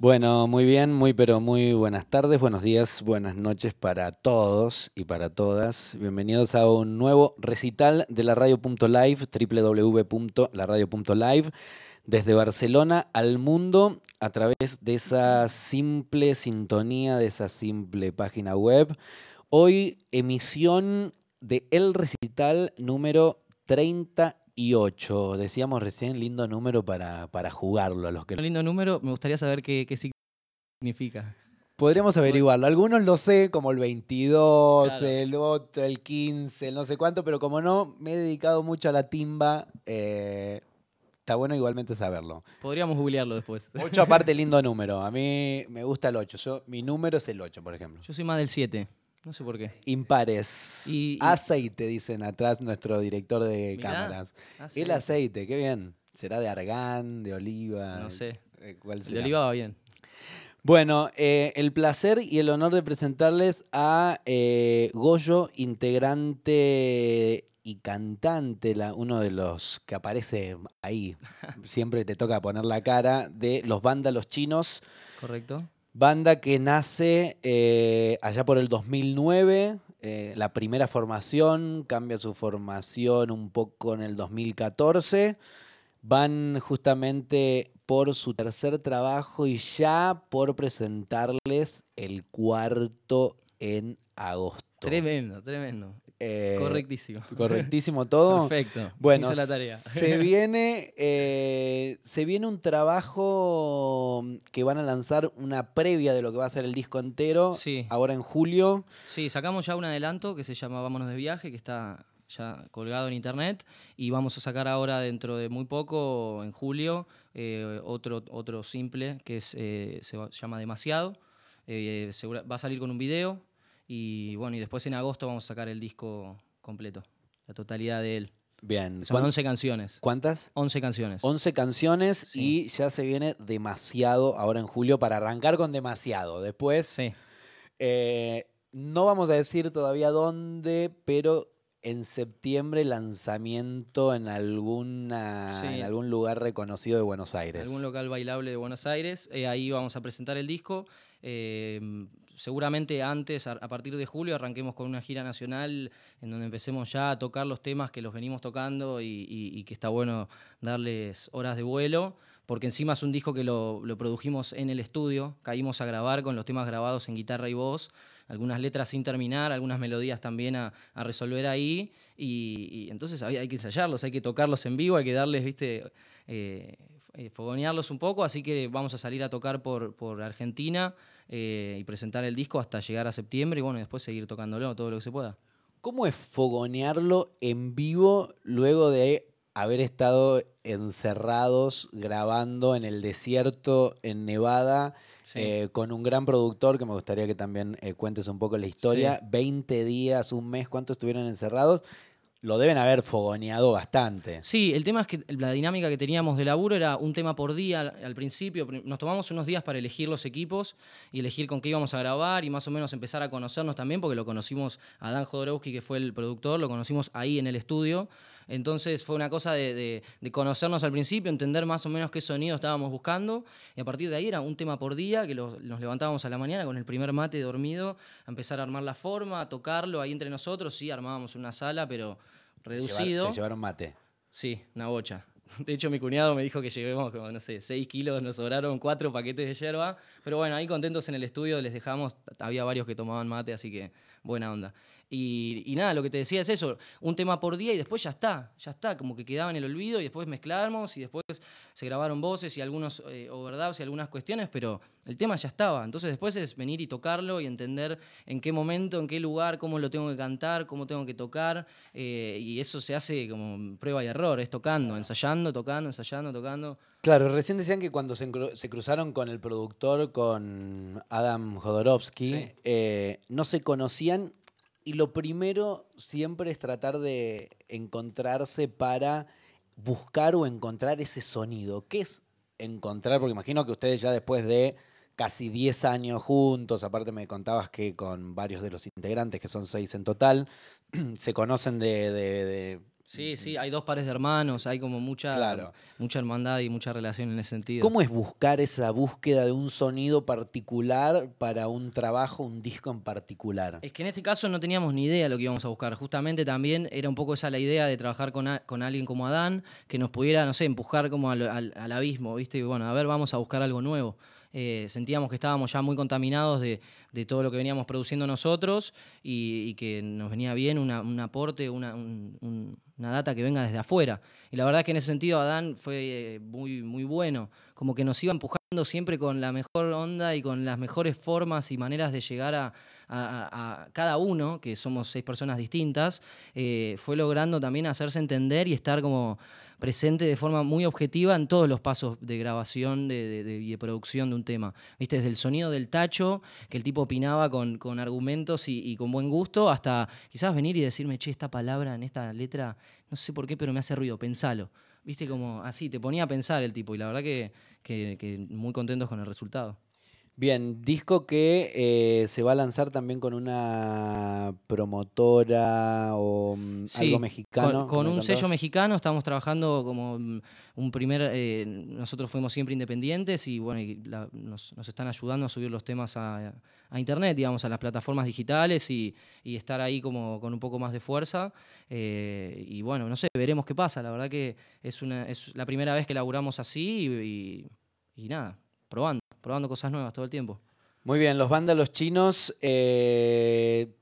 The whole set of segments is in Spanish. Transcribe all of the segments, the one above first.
Bueno, muy bien, muy pero muy buenas tardes, buenos días, buenas noches para todos y para todas. Bienvenidos a un nuevo recital de la radio.live, www.laradio.live, desde Barcelona al mundo a través de esa simple sintonía, de esa simple página web. Hoy emisión de El Recital número 38. Decíamos recién, lindo número para, para jugarlo a los que... Un lindo número, me gustaría saber qué, qué significa. Podríamos averiguarlo. Algunos lo sé, como el 22, Claro. el otro, el 15, el no sé cuánto, pero como no me he dedicado mucho a la timba, eh, está bueno igualmente saberlo. Podríamos googlearlo después. 8 aparte, lindo número. A mí me gusta el 8. Yo, mi número es el 8, por ejemplo. Yo soy más del 7. No sé por qué. Impares. Y- y- Aceite, dicen atrás nuestro director de Mirá, cámaras. aceite. El aceite, qué bien. ¿Será de argán, de oliva? No sé. Eh, ¿Cuál El de será? oliva va bien. Bueno, eh, el placer y el honor de presentarles a eh, Goyo, integrante y cantante, la- uno de los que aparece ahí, siempre te toca poner la cara, de los vándalos chinos, ¿Correcto? Banda que nace eh, allá por el 2009, eh, la primera formación, cambia su formación un poco en el 2014 van justamente por su tercer trabajo y ya por presentarles el cuarto en agosto. Tremendo, tremendo. Eh, Correctísimo. Correctísimo todo. Perfecto. Bueno, la tarea. se viene, eh, se viene un trabajo que van a lanzar una previa de lo que va a ser el disco entero. Sí. Ahora en julio. Sí, sacamos ya un adelanto que se llama Vámonos de viaje, que está ya colgado en internet. Y vamos a sacar ahora, dentro de muy poco, en julio, eh, otro, otro simple que es, se, llama Demasiado. Segura- va a salir con un video. Y bueno, y después en agosto vamos a sacar el disco completo, la totalidad de él. Bien. Son ¿cuán- 11 canciones. ¿Cuántas? 11 canciones. 11 canciones Sí. y ya se viene demasiado ahora en julio para arrancar con demasiado. Después, Sí, eh, no vamos a decir todavía dónde, pero en septiembre lanzamiento en, alguna, Sí. en algún lugar reconocido de Buenos Aires. algún local bailable de Buenos Aires. Eh, ahí vamos a presentar el disco. Eh, seguramente antes, a, partir de julio, arranquemos con una gira nacional en donde empecemos ya a tocar los temas que los venimos tocando y, que está bueno darles horas de vuelo. Porque encima es un disco que lo, produjimos en el estudio, caímos a grabar con los temas grabados en guitarra y voz, algunas letras sin terminar, algunas melodías también a, resolver ahí, y, entonces hay, que ensayarlos, hay que tocarlos en vivo, hay que darles, viste, eh, eh, fogonearlos un poco, así que vamos a salir a tocar por Argentina eh, y presentar el disco hasta llegar a septiembre y bueno, después seguir tocándolo todo lo que se pueda. ¿Cómo es fogonearlo en vivo luego de haber estado encerrados grabando en el desierto en Nevada Sí. eh, con un gran productor que me gustaría que también eh, cuentes un poco la historia? 20 días, un mes, ¿cuánto estuvieron encerrados? Lo deben haber fogoneado bastante. Sí, el tema es que la dinámica que teníamos de laburo era un tema por día al, principio. Pri- Nos tomamos unos días para elegir los equipos y elegir con qué íbamos a grabar y más o menos empezar a conocernos también, porque lo conocimos a Dan Jodorowsky, que fue el productor, lo conocimos ahí en el estudio. Entonces fue una cosa de, de- de conocernos al principio, entender más o menos qué sonido estábamos buscando. Y a partir de ahí era un tema por día, que lo- nos levantábamos a la mañana con el primer mate dormido, a empezar a armar la forma, a tocarlo ahí entre nosotros. Sí, armábamos una sala, pero Se llevar- reducido. se llevaron mate. Sí, una bocha. De hecho, mi cuñado me dijo que llevemos, como, no sé, 6 kilos, nos sobraron cuatro paquetes de yerba. Pero bueno, ahí contentos en el estudio, les dejamos. Había varios que tomaban mate, así que buena onda. Y, y nada, lo que te decía es eso, un tema por día y después ya está, ya está, como que quedaba en el olvido y después mezclamos y después se grabaron voces y algunos eh, overdubs y algunas cuestiones, pero el tema ya estaba. Entonces después es venir y tocarlo y entender en qué momento, en qué lugar, cómo lo tengo que cantar, cómo tengo que tocar. eh, y eso se hace como prueba y error, es tocando, ensayando, tocando, ensayando, tocando. Claro, recién decían que cuando se, cruzaron con el productor, con Adam Jodorowsky, Sí. eh, no se conocían y lo primero siempre es tratar de encontrarse para buscar o encontrar ese sonido. ¿Qué es encontrar? Porque imagino que ustedes ya después de casi 10 años juntos, aparte me contabas que con varios de los integrantes, que son seis en total, se conocen de, de- de Sí, sí, hay dos pares de hermanos, hay como mucha, mucha hermandad y mucha relación en ese sentido. ¿Cómo es buscar esa búsqueda de un sonido particular para un trabajo, un disco en particular? Es que en este caso no teníamos ni idea de lo que íbamos a buscar. Justamente también era un poco esa la idea de trabajar con, con alguien como Adán, que nos pudiera, no sé, empujar como al, al abismo, ¿viste? Y bueno, a ver, vamos a buscar algo nuevo. Eh, sentíamos que estábamos ya muy contaminados de, todo lo que veníamos produciendo nosotros y, que nos venía bien un aporte, una, data que venga desde afuera. Y la verdad que en ese sentido Adán fue eh, muy, muy bueno, como que nos iba empujando siempre con la mejor onda y con las mejores formas y maneras de llegar a, cada uno, que somos seis personas distintas, eh, fue logrando también hacerse entender y estar como presente de forma muy objetiva en todos los pasos de grabación de, y de producción de un tema. ¿Viste? Desde el sonido del tacho, que el tipo opinaba con, argumentos y, con buen gusto, hasta quizás venir y decirme, che, esta palabra en esta letra, no sé por qué, pero me hace ruido, pensalo. ¿Viste? Como así, te ponía a pensar el tipo y la verdad que muy contentos con el resultado. Bien, disco que eh, se va a lanzar también con una promotora o mm, algo mexicano. Con, un sello mexicano estamos trabajando como mm, un primer. Eh, nosotros fuimos siempre independientes y bueno, nos, están ayudando a subir los temas a, internet, digamos, a las plataformas digitales y, estar ahí como con un poco más de fuerza. Eh, y bueno, no sé, veremos qué pasa. La verdad que es, una, es la primera vez que laburamos así y nada, probando probando cosas nuevas todo el tiempo. Muy bien, los vándalos chinos. Eh,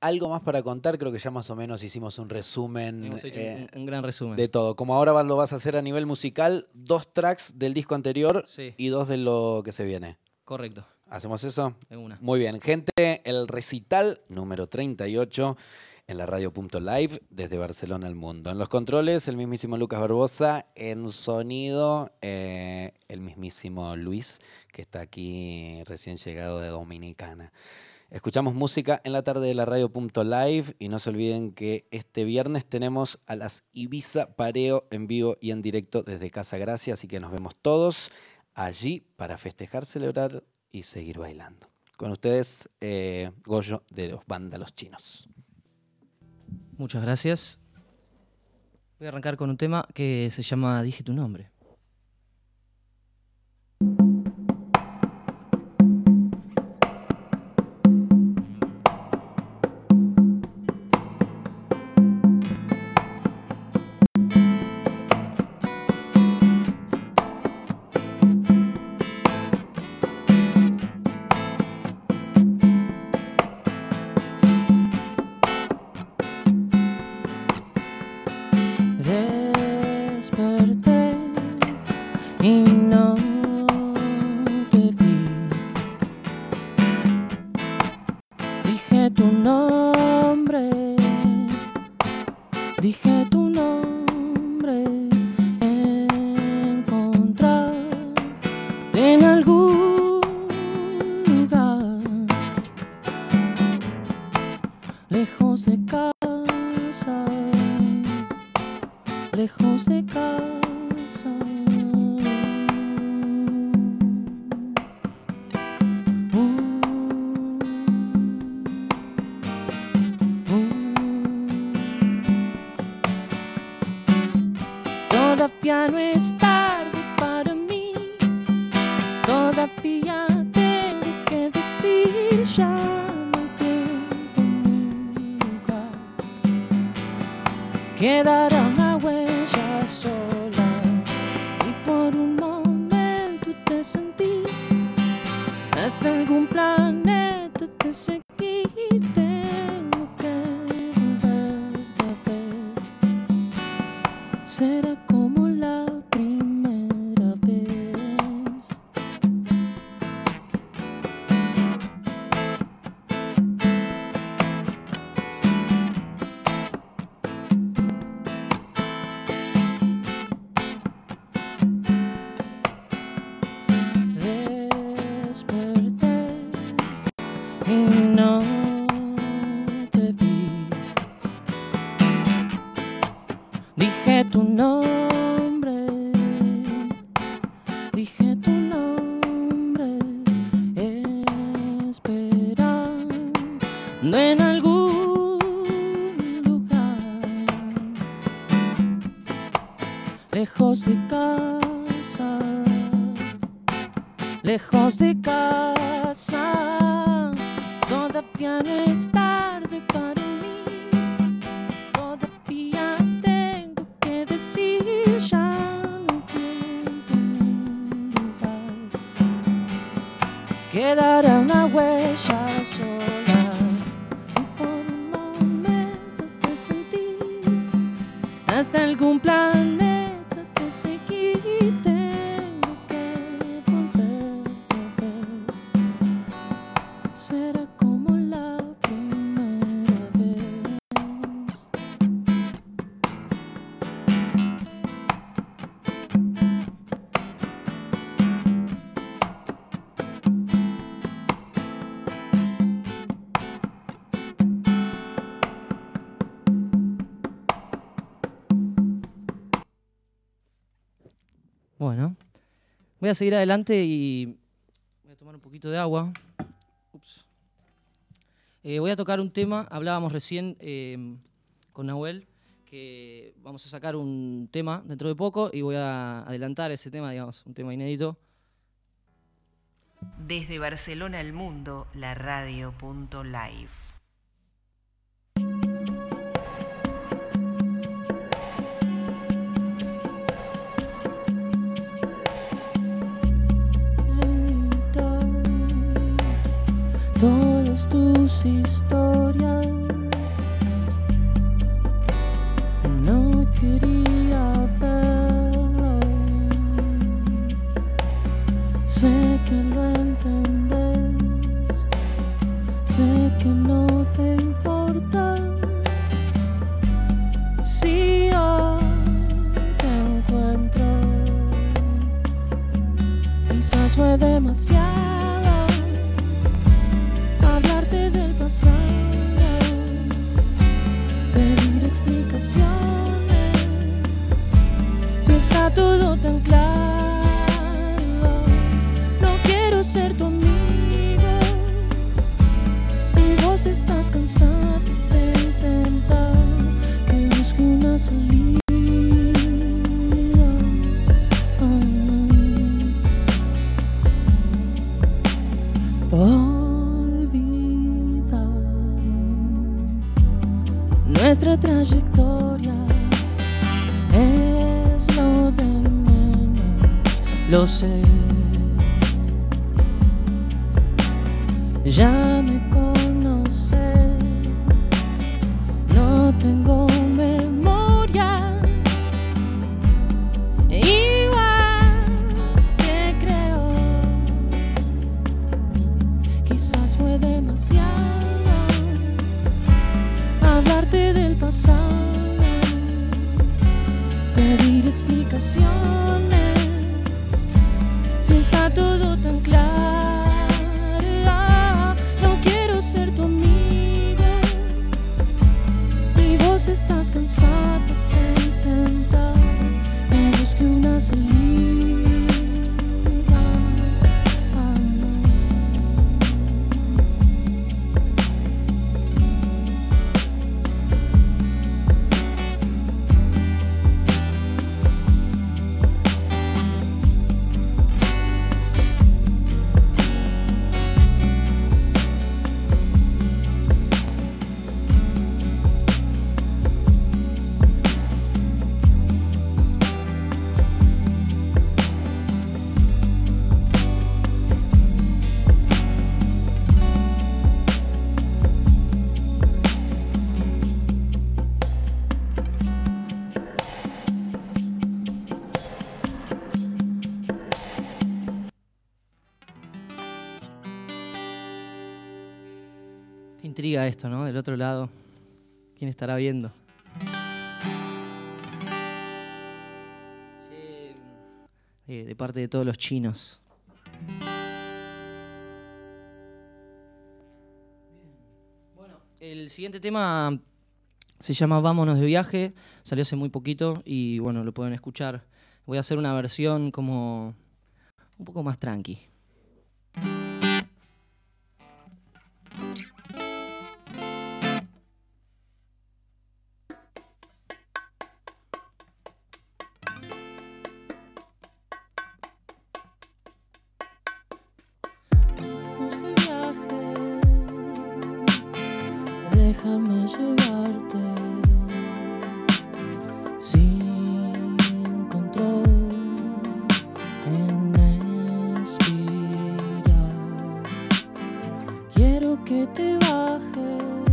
algo más para contar, creo que ya más o menos hicimos un resumen. Eh, un, gran resumen. De todo. Como ahora lo vas a hacer a nivel musical, dos tracks del disco anterior y dos de lo que se viene. Correcto. ¿Hacemos eso? De una. Muy bien, gente, el recital número 38 en la radio.live desde Barcelona al mundo. En los controles, el mismísimo Lucas Barbosa. En sonido, eh, el mismísimo Luis, que está aquí recién llegado de Dominicana. Escuchamos música en la tarde de la radio.live y no se olviden que este viernes tenemos a las Ibiza Pareo en vivo y en directo desde Casa Gracia, así que nos vemos todos allí para festejar, celebrar y seguir bailando. Con ustedes, eh, Goyo de los Vándalos Chinos. Muchas gracias. Voy a arrancar con un tema que se llama Dije tu nombre. lejos de casa, lejos de en algún lugar voy a seguir adelante y voy a tomar un poquito de agua. Ups. Eh, voy a tocar un tema, hablábamos recién eh, con Nahuel, que vamos a sacar un tema dentro de poco y voy a adelantar ese tema, digamos, un tema inédito. Desde Barcelona al mundo, la radio.live. tus historias. No quería verlo. Sé que lo entendés. Sé que no te importa. Si yo te encuentro. Quizás fue demasiado Si está todo tan claro, no quiero ser tu amigo. Y vos estás cansado de intentar que busque una salida. olvidar nuestra trayectoria lo sé. Ya me conoces, no tengo memoria. Igual te creo. Quizás fue demasiado hablarte del pasado, pedir explicaciones. Esto, ¿no? Del otro lado, ¿quién estará viendo? Eh, de parte de todos los chinos. Bueno, el siguiente tema se llama Vámonos de viaje, salió hace muy poquito y bueno, lo pueden escuchar. Voy a hacer una versión como un poco más tranqui. quiero que te bajes.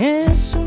penso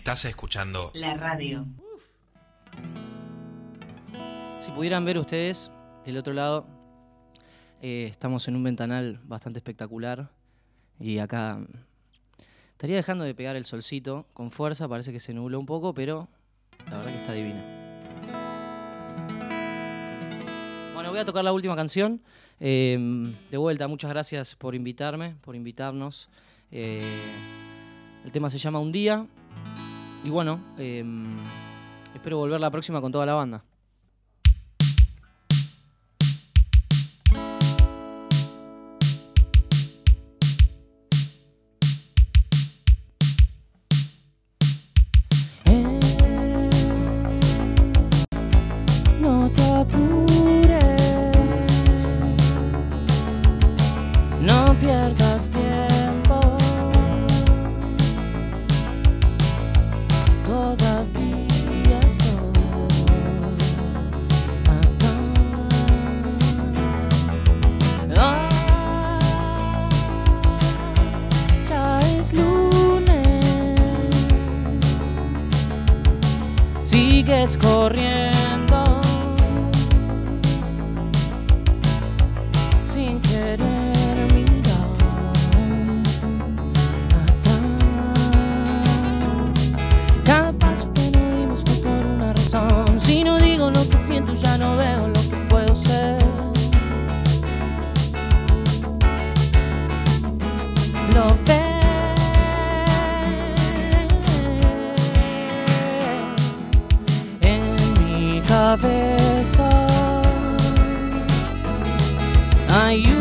Estás escuchando la radio. Si pudieran ver ustedes, del otro lado, eh, estamos en un ventanal bastante espectacular. Y acá estaría dejando de pegar el solcito con fuerza, parece que se nubló un poco, pero la verdad que está divino. Bueno, voy a tocar la última canción. Em, de vuelta, muchas gracias por invitarme, por invitarnos. Eh, el tema se llama Un día y bueno, eh, espero volver la próxima con toda la banda. eskorre Are you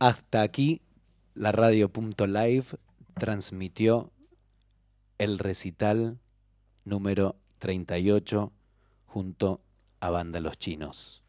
Hasta aquí la radio.live transmitió el recital número 38 junto a Banda Los Chinos.